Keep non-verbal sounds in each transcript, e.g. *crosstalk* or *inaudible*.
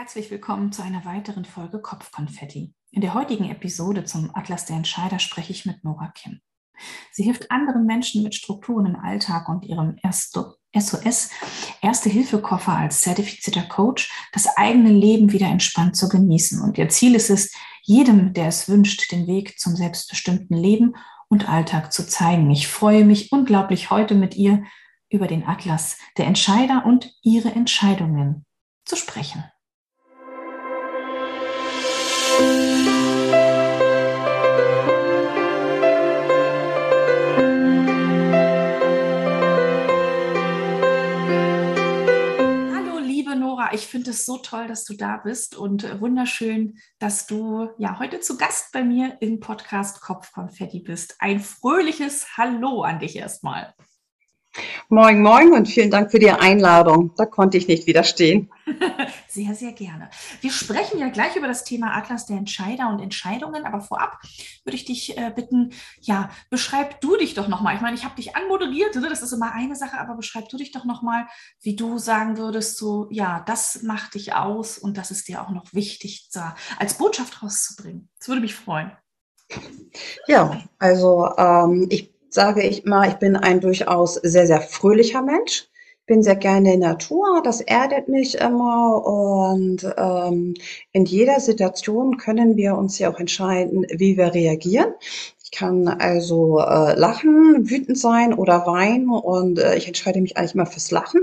Herzlich willkommen zu einer weiteren Folge Kopfkonfetti. In der heutigen Episode zum Atlas der Entscheider spreche ich mit Nora Kim. Sie hilft anderen Menschen mit Strukturen im Alltag und ihrem SOS Erste-Hilfe-Koffer als zertifizierter Coach das eigene Leben wieder entspannt zu genießen. Und ihr Ziel ist es, jedem, der es wünscht, den Weg zum selbstbestimmten Leben und Alltag zu zeigen. Ich freue mich unglaublich heute mit ihr über den Atlas der Entscheider und ihre Entscheidungen zu sprechen. Ich finde es so toll, dass du da bist und äh, wunderschön, dass du ja heute zu Gast bei mir im Podcast Kopfkonfetti bist. Ein fröhliches Hallo an dich erstmal. Moin, moin und vielen Dank für die Einladung. Da konnte ich nicht widerstehen. *laughs* sehr, sehr gerne. Wir sprechen ja gleich über das Thema Atlas der Entscheider und Entscheidungen, aber vorab würde ich dich äh, bitten, ja, beschreib du dich doch nochmal. Ich meine, ich habe dich anmoderiert, ne? das ist immer eine Sache, aber beschreib du dich doch nochmal, wie du sagen würdest, so, ja, das macht dich aus und das ist dir auch noch wichtig, da als Botschaft rauszubringen. Das würde mich freuen. Ja, also ähm, ich sage ich mal, ich bin ein durchaus sehr, sehr fröhlicher Mensch. Bin sehr gerne in der Natur, das erdet mich immer und ähm, in jeder Situation können wir uns ja auch entscheiden, wie wir reagieren. Ich kann also äh, lachen, wütend sein oder weinen und äh, ich entscheide mich eigentlich immer fürs Lachen.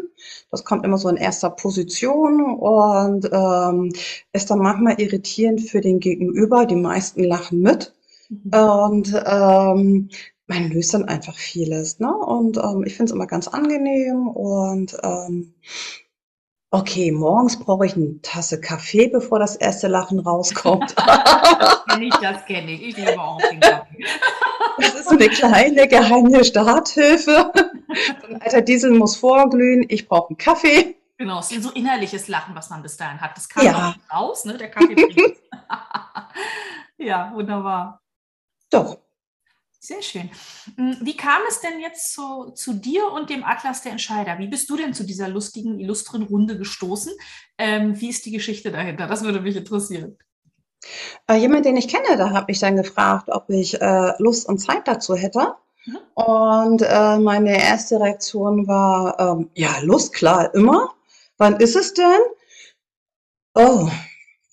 Das kommt immer so in erster Position und ähm, ist dann manchmal irritierend für den Gegenüber. Die meisten lachen mit. Mhm. Und ähm, man löst dann einfach vieles. Ne? Und ähm, ich finde es immer ganz angenehm. Und ähm, okay, morgens brauche ich eine Tasse Kaffee, bevor das erste Lachen rauskommt. *laughs* das kenne ich, das kenne ich. Ich liebe auch den Kaffee. Das ist eine kleine geheime Starthilfe. Ein alter Diesel muss vorglühen. Ich brauche einen Kaffee. Genau, es ist so innerliches Lachen, was man bis dahin hat. Das kam ja. auch raus, ne? Der Kaffee bringt. *laughs* *laughs* ja, wunderbar. Doch. Sehr schön. Hm, wie kam es denn jetzt zu, zu dir und dem Atlas der Entscheider? Wie bist du denn zu dieser lustigen, illustren Runde gestoßen? Ähm, wie ist die Geschichte dahinter? Das würde mich interessieren. Äh, jemand, den ich kenne, da habe ich dann gefragt, ob ich äh, Lust und Zeit dazu hätte. Mhm. Und äh, meine erste Reaktion war, ähm, ja, Lust, klar, immer. Wann ist es denn? Oh,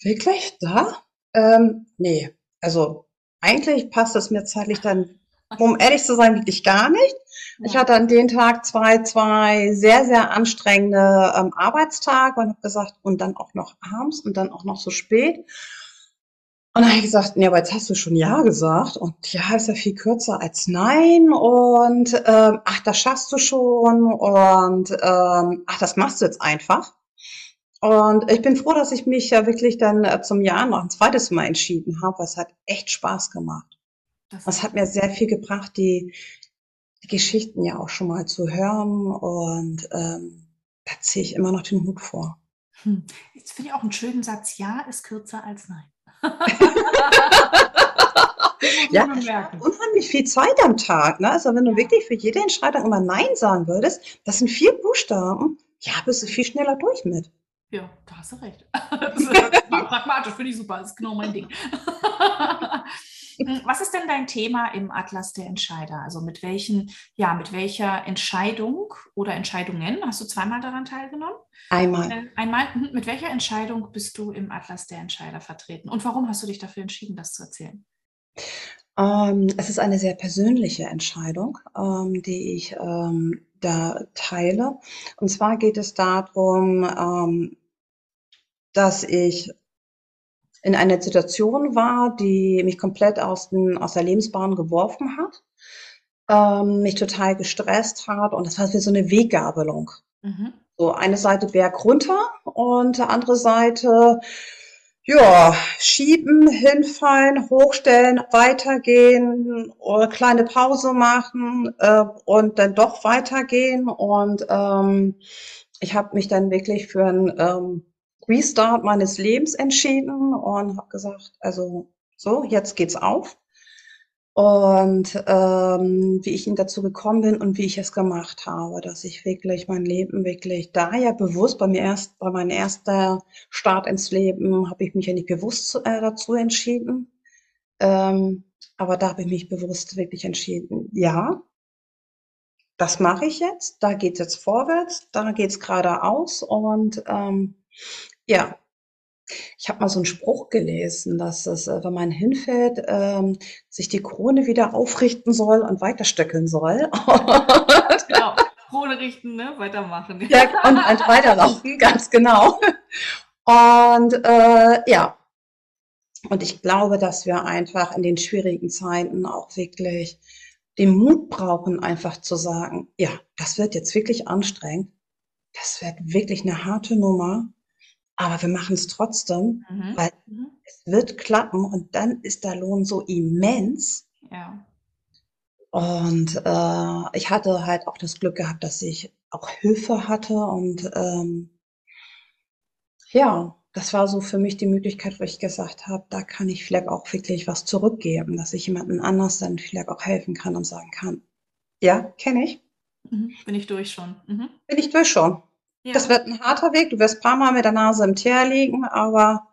wirklich? Da? Ähm, nee, also eigentlich passt es mir zeitlich dann um ehrlich zu sein, wirklich gar nicht. Ja. Ich hatte an dem Tag zwei, zwei sehr, sehr anstrengende ähm, Arbeitstage und habe gesagt, und dann auch noch abends und dann auch noch so spät. Und dann habe ich gesagt, ja, aber jetzt hast du schon Ja gesagt. Und Ja ist ja viel kürzer als Nein. Und ähm, ach, das schaffst du schon. Und ähm, ach, das machst du jetzt einfach. Und ich bin froh, dass ich mich ja wirklich dann äh, zum Jahr noch ein zweites Mal entschieden habe. Es hat echt Spaß gemacht. Das, das hat mir sehr viel gebracht, die, die Geschichten ja auch schon mal zu hören und ähm, da ziehe ich immer noch den Hut vor. Hm. Jetzt finde ich auch einen schönen Satz, ja ist kürzer als nein. *laughs* *laughs* ja, unheimlich viel Zeit am Tag. Ne? Also wenn du wirklich für jede Entscheidung immer Nein sagen würdest, das sind vier Buchstaben, ja, bist du viel schneller durch mit. Ja, da hast du recht. *laughs* Das ist pragmatisch, finde ich super, das ist genau mein Ding. *laughs* Hm, was ist denn dein Thema im Atlas der Entscheider? Also mit welchen, ja, mit welcher Entscheidung oder Entscheidungen hast du zweimal daran teilgenommen? Einmal. Einmal. Hm, mit welcher Entscheidung bist du im Atlas der Entscheider vertreten? Und warum hast du dich dafür entschieden, das zu erzählen? Ähm, es ist eine sehr persönliche Entscheidung, ähm, die ich ähm, da teile. Und zwar geht es darum, ähm, dass ich in einer Situation war, die mich komplett aus, den, aus der Lebensbahn geworfen hat, ähm, mich total gestresst hat und das war wie so eine Weggabelung. Mhm. So eine Seite Berg runter und andere Seite ja, schieben, hinfallen, hochstellen, weitergehen, oder kleine Pause machen äh, und dann doch weitergehen. Und ähm, ich habe mich dann wirklich für ein ähm, Restart meines Lebens entschieden und habe gesagt, also so, jetzt geht's auf. und ähm, wie ich ihn dazu gekommen bin und wie ich es gemacht habe, dass ich wirklich mein Leben wirklich da ja bewusst bei mir erst bei meinem ersten Start ins Leben habe ich mich ja nicht bewusst äh, dazu entschieden, ähm, aber da habe ich mich bewusst wirklich entschieden, ja, das mache ich jetzt, da geht es jetzt vorwärts, da geht es geradeaus und ähm, ja, ich habe mal so einen Spruch gelesen, dass es, äh, wenn man hinfällt, ähm, sich die Krone wieder aufrichten soll und weiterstöckeln soll. *laughs* Genau, Krone richten, ne? Weitermachen. Ja, und *laughs* weiterlaufen, ganz genau. Und äh, ja, und ich glaube, dass wir einfach in den schwierigen Zeiten auch wirklich den Mut brauchen, einfach zu sagen, ja, das wird jetzt wirklich anstrengend. Das wird wirklich eine harte Nummer. Aber wir machen es trotzdem, mhm. weil mhm. es wird klappen und dann ist der Lohn so immens. Ja. Und äh, ich hatte halt auch das Glück gehabt, dass ich auch Hilfe hatte und ähm, ja, das war so für mich die Möglichkeit, wo ich gesagt habe, da kann ich vielleicht auch wirklich was zurückgeben, dass ich jemanden anders dann vielleicht auch helfen kann und sagen kann, ja, kenne ich. Mhm. Bin ich durch schon. Mhm. Bin ich durch schon. Ja. Das wird ein harter Weg. Du wirst ein paar Mal mit der Nase im Teer liegen, aber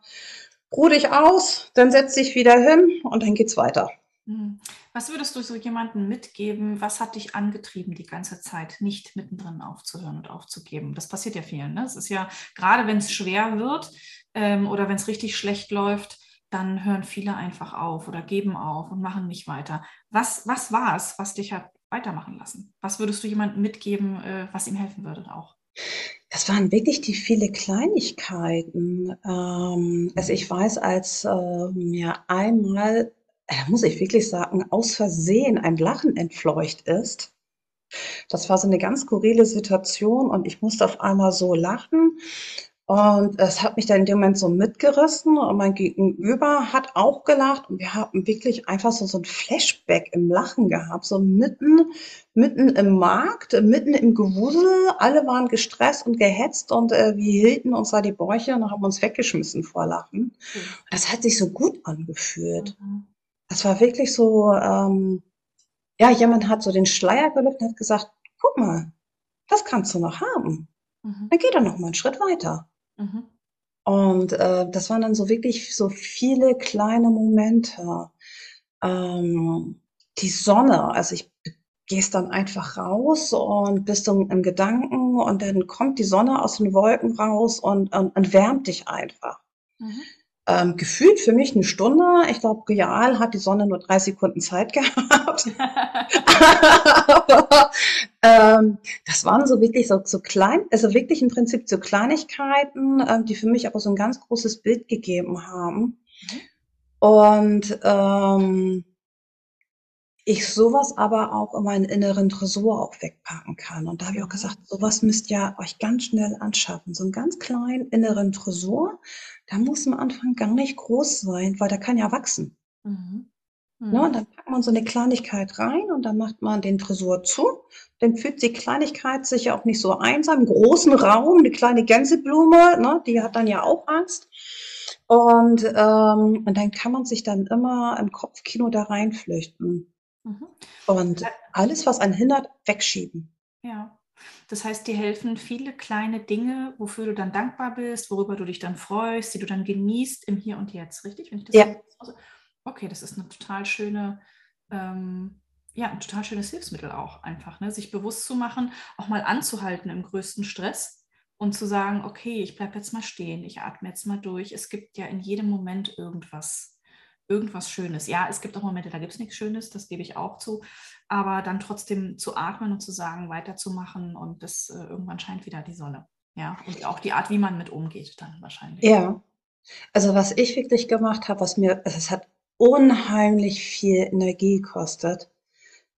ruh dich aus, dann setz dich wieder hin und dann geht's weiter. Mhm. Was würdest du so jemandem mitgeben? Was hat dich angetrieben, die ganze Zeit nicht mittendrin aufzuhören und aufzugeben? Das passiert ja vielen. Ne? Es ist ja, gerade wenn es schwer wird ähm, oder wenn es richtig schlecht läuft, dann hören viele einfach auf oder geben auf und machen nicht weiter. Was, was war es, was dich hat weitermachen lassen? Was würdest du jemandem mitgeben, äh, was ihm helfen würde auch? Das waren wirklich die viele Kleinigkeiten. Ähm, also ich weiß, als äh, mir einmal, äh, muss ich wirklich sagen, aus Versehen ein Lachen entfleucht ist. Das war so eine ganz skurrile Situation und ich musste auf einmal so lachen und es hat mich dann in dem Moment so mitgerissen und mein Gegenüber hat auch gelacht und wir haben wirklich einfach so, so ein Flashback im Lachen gehabt, so mitten, mitten im Markt, mitten im Gewusel. Alle waren gestresst und gehetzt und äh, wir hielten uns da die Bäuche und haben uns weggeschmissen vor Lachen. Mhm. Das hat sich so gut angefühlt. Mhm. Das war wirklich so, ähm, ja, jemand hat so den Schleier gelüftet und hat gesagt, guck mal, das kannst du noch haben. Mhm. Dann geh doch noch mal einen Schritt weiter. Mhm. Und äh, das waren dann so wirklich so viele kleine Momente. Ähm, die Sonne, also ich gehst dann einfach raus und bist im, im Gedanken und dann kommt die Sonne aus den Wolken raus und, und, und wärmt dich einfach. Mhm. Ähm, gefühlt für mich eine Stunde. Ich glaube, real hat die Sonne nur drei Sekunden Zeit *laughs* gehabt. Aber, ähm, das waren so wirklich so, so klein, also wirklich im Prinzip so Kleinigkeiten, ähm, die für mich aber so ein ganz großes Bild gegeben haben. Mhm. Und ähm, ich sowas aber auch in meinen inneren Tresor auch wegpacken kann. Und da habe ich auch mhm. gesagt, sowas müsst ihr euch ganz schnell anschaffen. So einen ganz kleinen inneren Tresor, da muss am Anfang gar nicht groß sein, weil der kann ja wachsen. Mhm. Mhm. Ja, und dann packt man so eine Kleinigkeit rein und dann macht man den Tresor zu. Dann fühlt die Kleinigkeit sich ja auch nicht so einsam. Im großen Raum, eine kleine Gänseblume, ne, die hat dann ja auch Angst. Und, ähm, und dann kann man sich dann immer im Kopfkino da reinflüchten. Mhm. Und alles, was einen hindert, wegschieben. Ja. Das heißt, dir helfen viele kleine Dinge, wofür du dann dankbar bist, worüber du dich dann freust, die du dann genießt im Hier und Jetzt, richtig? Wenn ich das ja. So okay, das ist eine total schöne, ähm, ja, ein total schönes Hilfsmittel auch einfach, ne? sich bewusst zu machen, auch mal anzuhalten im größten Stress und zu sagen, okay, ich bleibe jetzt mal stehen, ich atme jetzt mal durch. Es gibt ja in jedem Moment irgendwas, irgendwas Schönes. Ja, es gibt auch Momente, da gibt es nichts Schönes, das gebe ich auch zu. Aber dann trotzdem zu atmen und zu sagen, weiterzumachen und das äh, irgendwann scheint wieder die Sonne. Ja, und auch die Art, wie man mit umgeht, dann wahrscheinlich. Ja. Also was ich wirklich gemacht habe, was mir, also es hat unheimlich viel Energie gekostet.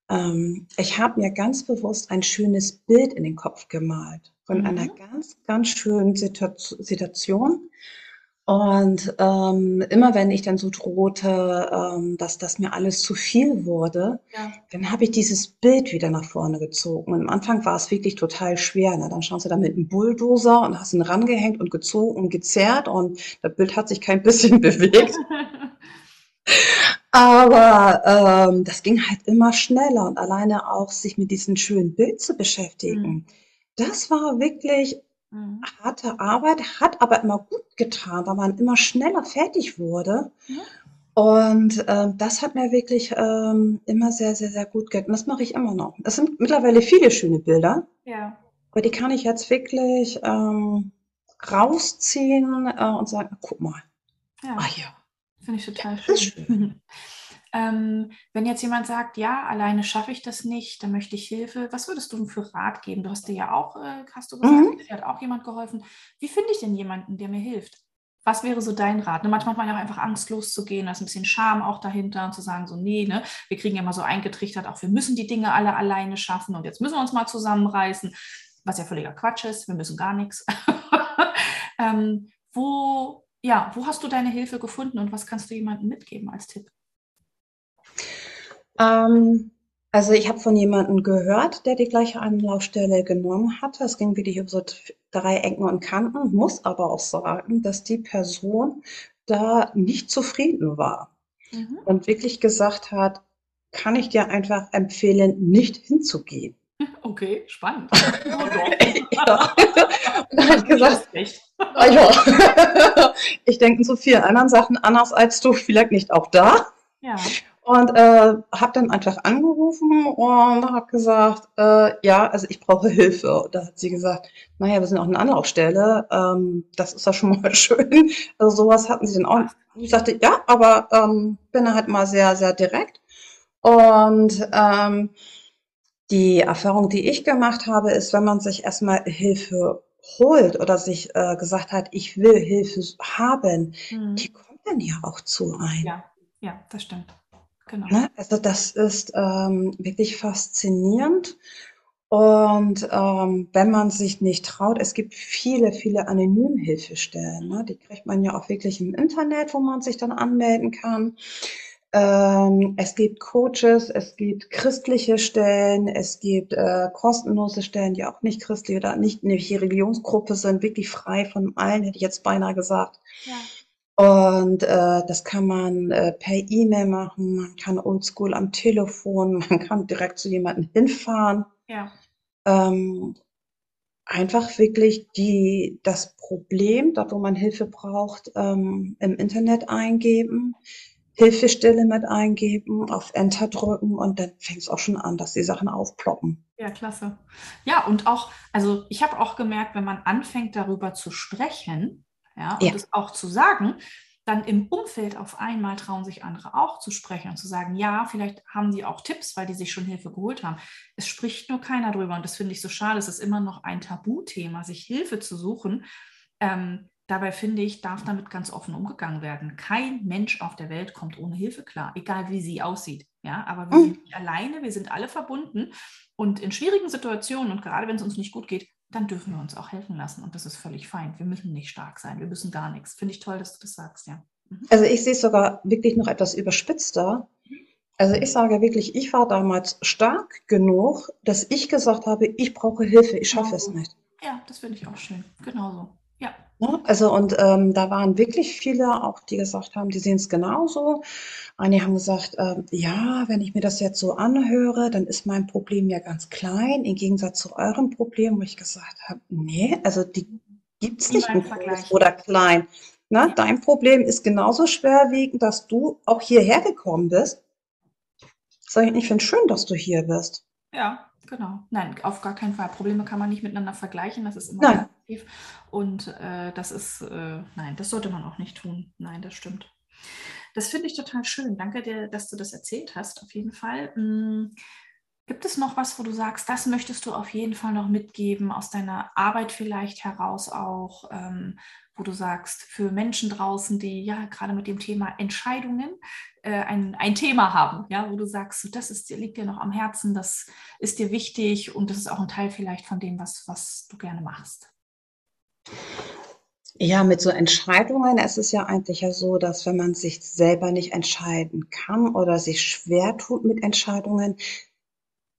Ähm, ich habe mir ganz bewusst ein schönes Bild in den Kopf gemalt von mhm. einer ganz, ganz schönen Situation und ähm, immer wenn ich dann so drohte, ähm, dass das mir alles zu viel wurde, ja. dann habe ich dieses Bild wieder nach vorne gezogen. Und am Anfang war es wirklich total schwer. Ne? Dann schaust du da mit einem Bulldozer und hast ihn rangehängt und gezogen und gezerrt und das Bild hat sich kein *laughs* bisschen bewegt. Aber ähm, das ging halt immer schneller und alleine auch sich mit diesem schönen Bild zu beschäftigen. Mhm. Das war wirklich mhm. harte Arbeit, hat aber immer gut getan, weil man immer schneller fertig wurde. Mhm. Und ähm, das hat mir wirklich ähm, immer sehr, sehr, sehr gut getan. Das mache ich immer noch. Es sind mittlerweile viele schöne Bilder. Ja. Aber die kann ich jetzt wirklich ähm, rausziehen äh, und sagen, guck mal. Ja. Ah, ja. Finde ich total ja, schön. schön. *laughs* ähm, wenn jetzt jemand sagt, ja, alleine schaffe ich das nicht, dann möchte ich Hilfe, was würdest du für Rat geben? Du hast dir ja auch, äh, hast du gesagt, mhm. dir hat auch jemand geholfen. Wie finde ich denn jemanden, der mir hilft? Was wäre so dein Rat? Ne, manchmal hat man ja auch einfach Angst, loszugehen. Da ist ein bisschen Scham auch dahinter und zu sagen, so, nee, ne, wir kriegen ja immer so eingetrichtert, auch wir müssen die Dinge alle alleine schaffen und jetzt müssen wir uns mal zusammenreißen, was ja völliger Quatsch ist. Wir müssen gar nichts. *laughs* ähm, wo, ja, wo hast du deine Hilfe gefunden und was kannst du jemandem mitgeben als Tipp? Ähm, also ich habe von jemandem gehört, der die gleiche Anlaufstelle genommen hatte. Es ging wieder über so drei Ecken und Kanten, muss aber auch sagen, dass die Person da nicht zufrieden war mhm. und wirklich gesagt hat, kann ich dir einfach empfehlen, nicht hinzugehen. *laughs* Okay, spannend. *laughs* Ja. Und dann ich gesagt, ah, ja. *laughs* ich denke so vielen anderen Sachen anders als du, vielleicht nicht auch da. Ja. Und äh, habe dann einfach angerufen und habe gesagt, äh, ja, also ich brauche Hilfe. Da hat sie gesagt, naja, wir sind auch eine Anlaufstelle, ähm, das ist ja schon mal *laughs* schön. Also sowas hatten sie dann auch. Ich sagte, ja, aber ähm, bin halt mal sehr, sehr direkt. Und ähm, die Erfahrung, die ich gemacht habe, ist, wenn man sich erstmal Hilfe holt oder sich äh, gesagt hat, ich will Hilfe haben, mhm. die kommt dann ja auch zu ein. Ja, ja, das stimmt. Genau. Ne? Also das ist ähm, wirklich faszinierend. Und ähm, wenn man sich nicht traut, es gibt viele, viele Anonymhilfestellen. Ne? Die kriegt man ja auch wirklich im Internet, wo man sich dann anmelden kann. Ähm, es gibt Coaches, es gibt christliche Stellen, es gibt äh, kostenlose Stellen, die auch nicht christlich oder nicht eine Religionsgruppe sind, wirklich frei von allen, hätte ich jetzt beinahe gesagt. Ja. Und äh, das kann man äh, per E-Mail machen, man kann oldschool am Telefon, *laughs* man kann direkt zu jemandem hinfahren. Ja. Ähm, einfach wirklich die, das Problem, dort wo man Hilfe braucht, ähm, im Internet eingeben, Hilfestelle mit eingeben, auf Enter drücken und dann fängt es auch schon an, dass die Sachen aufploppen. Ja, klasse. Ja, und auch, also ich habe auch gemerkt, wenn man anfängt darüber zu sprechen, ja, und ja. das auch zu sagen, dann im Umfeld auf einmal trauen sich andere auch zu sprechen und zu sagen, ja, vielleicht haben die auch Tipps, weil die sich schon Hilfe geholt haben. Es spricht nur keiner drüber und das finde ich so schade. Es ist immer noch ein Tabuthema, sich Hilfe zu suchen. Ähm, dabei finde ich, darf damit ganz offen umgegangen werden. Kein Mensch auf der Welt kommt ohne Hilfe klar, egal wie sie aussieht. Ja, aber wir mhm. sind nicht alleine, wir sind alle verbunden und in schwierigen Situationen und gerade wenn es uns nicht gut geht, dann dürfen wir uns auch helfen lassen. Und das ist völlig fein. Wir müssen nicht stark sein. Wir müssen gar nichts. Finde ich toll, dass du das sagst, ja. Mhm. Also ich sehe es sogar wirklich noch etwas überspitzter. Also ich sage wirklich, ich war damals stark genug, dass ich gesagt habe, ich brauche Hilfe, ich schaffe es nicht. Ja, das finde ich auch schön. Genauso. Ja. Also und ähm, da waren wirklich viele auch, die gesagt haben, die sehen es genauso. Einige haben gesagt, ähm, ja, wenn ich mir das jetzt so anhöre, dann ist mein Problem ja ganz klein, im Gegensatz zu eurem Problem, wo ich gesagt habe, nee, also die gibt es nicht oder klein. Na, ne? dein Problem ist genauso schwerwiegend, dass du auch hierher gekommen bist. Sag ich, ich finde schön, dass du hier bist. Ja, Genau. Nein, auf gar keinen Fall. Probleme kann man nicht miteinander vergleichen. Das ist immer negativ. Und äh, das ist, äh, nein, das sollte man auch nicht tun. Nein, das stimmt. Das finde ich total schön. Danke dir, dass du das erzählt hast, auf jeden Fall. Gibt es noch was, wo du sagst, das möchtest du auf jeden Fall noch mitgeben, aus deiner Arbeit vielleicht heraus auch, ähm, wo du sagst, für Menschen draußen, die ja gerade mit dem Thema Entscheidungen äh, ein, ein Thema haben, ja, wo du sagst, das ist, liegt dir noch am Herzen, das ist dir wichtig und das ist auch ein Teil vielleicht von dem, was, was du gerne machst. Ja, mit so Entscheidungen ist es ja eigentlich ja so, dass wenn man sich selber nicht entscheiden kann oder sich schwer tut mit Entscheidungen,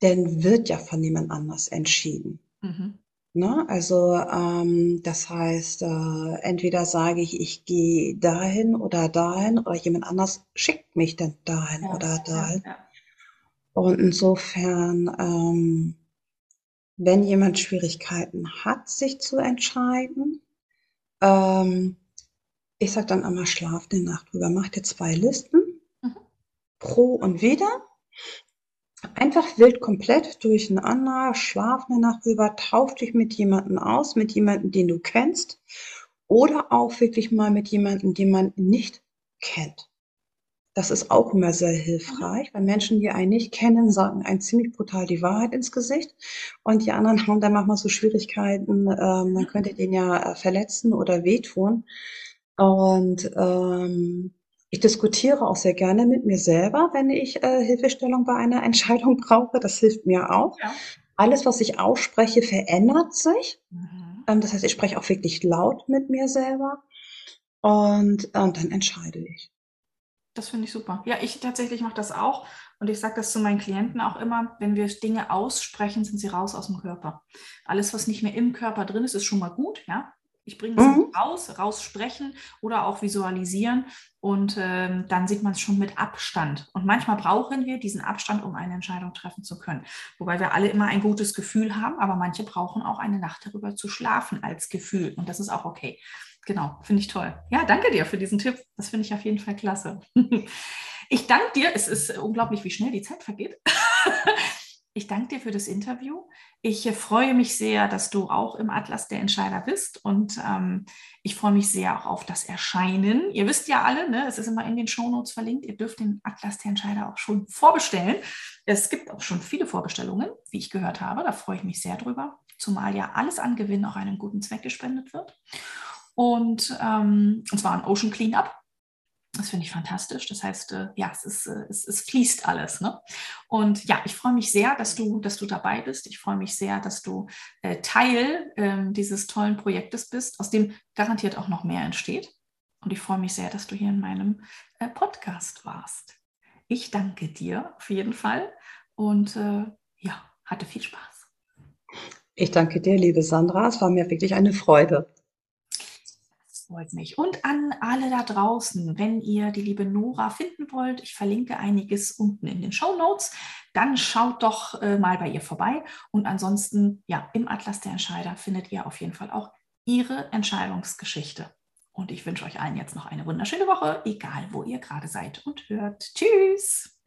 dann wird ja von jemand anders entschieden. Mhm. Ne? Also ähm, das heißt, äh, entweder sage ich, ich gehe dahin oder dahin oder jemand anders schickt mich dann dahin Ja, oder ja, dahin. ja. Und insofern, ähm, wenn jemand Schwierigkeiten hat, sich zu entscheiden, ähm, ich sage dann immer, schlaf eine Nacht drüber, mach dir zwei Listen, Mhm. pro und wider. Einfach wild komplett durcheinander, schlaf eine Nacht drüber, tausch dich mit jemandem aus, mit jemandem, den du kennst, oder auch wirklich mal mit jemandem, den man nicht kennt. Das ist auch immer sehr hilfreich, weil Menschen, die einen nicht kennen, sagen einem ziemlich brutal die Wahrheit ins Gesicht und die anderen haben dann manchmal so Schwierigkeiten, ähm, man könnte den ja äh, verletzen oder wehtun. Und ähm, ich diskutiere auch sehr gerne mit mir selber, wenn ich äh, Hilfestellung bei einer *laughs* Entscheidung brauche. Das hilft mir auch. Ja. Alles, was ich ausspreche, verändert sich. Mhm. Ähm, das heißt, ich spreche auch wirklich laut mit mir selber und, äh, und dann entscheide ich. Das finde ich super. Ja, ich tatsächlich mache das auch. Und ich sage das zu meinen Klienten auch immer, wenn wir Dinge aussprechen, sind sie raus aus dem Körper. Alles, was nicht mehr im Körper drin ist, ist schon mal gut. Ja, ich bringe es Mhm. raus, raussprechen oder auch visualisieren. Und ähm, dann sieht man es schon mit Abstand. Und manchmal brauchen wir diesen Abstand, um eine Entscheidung treffen zu können. Wobei wir alle immer ein gutes Gefühl haben, aber manche brauchen auch eine Nacht darüber zu schlafen als Gefühl. Und das ist auch okay. Genau, finde ich toll. Ja, danke dir für diesen Tipp. Das finde ich auf jeden Fall klasse. *laughs* Ich danke dir. Es ist unglaublich, wie schnell die Zeit vergeht. *laughs* Ich danke dir für das Interview. Ich äh, freue mich sehr, dass du auch im Atlas der Entscheider bist und ähm, ich freue mich sehr auch auf das Erscheinen. Ihr wisst ja alle, ne, es ist immer in den Shownotes verlinkt. Ihr dürft den Atlas der Entscheider auch schon vorbestellen. Es gibt auch schon viele Vorbestellungen, wie ich gehört habe. Da freue ich mich sehr drüber, zumal ja alles an Gewinn auch einem guten Zweck gespendet wird. Und, ähm, und zwar an Ocean Cleanup. Das finde ich fantastisch. Das heißt, äh, ja, es, ist, äh, es, es fließt alles. Ne? Und ja, ich freue mich sehr, dass du, dass du dabei bist. Ich freue mich sehr, dass du äh, Teil ähm, dieses tollen Projektes bist, aus dem garantiert auch noch mehr entsteht. Und ich freue mich sehr, dass du hier in meinem äh, Podcast warst. Ich danke dir auf jeden Fall und äh, ja, hatte viel Spaß. Ich danke dir, liebe Sandra. Es war mir wirklich eine Freude freut mich. Und an alle da draußen, wenn ihr die liebe Nora finden wollt, ich verlinke einiges unten in den Show Notes, dann schaut doch äh, mal bei ihr vorbei. Und ansonsten, ja, im Atlas der Entscheider findet ihr auf jeden Fall auch ihre Entscheidungsgeschichte. Und ich wünsche euch allen jetzt noch eine wunderschöne Woche, egal wo ihr gerade seid und hört. Tschüss!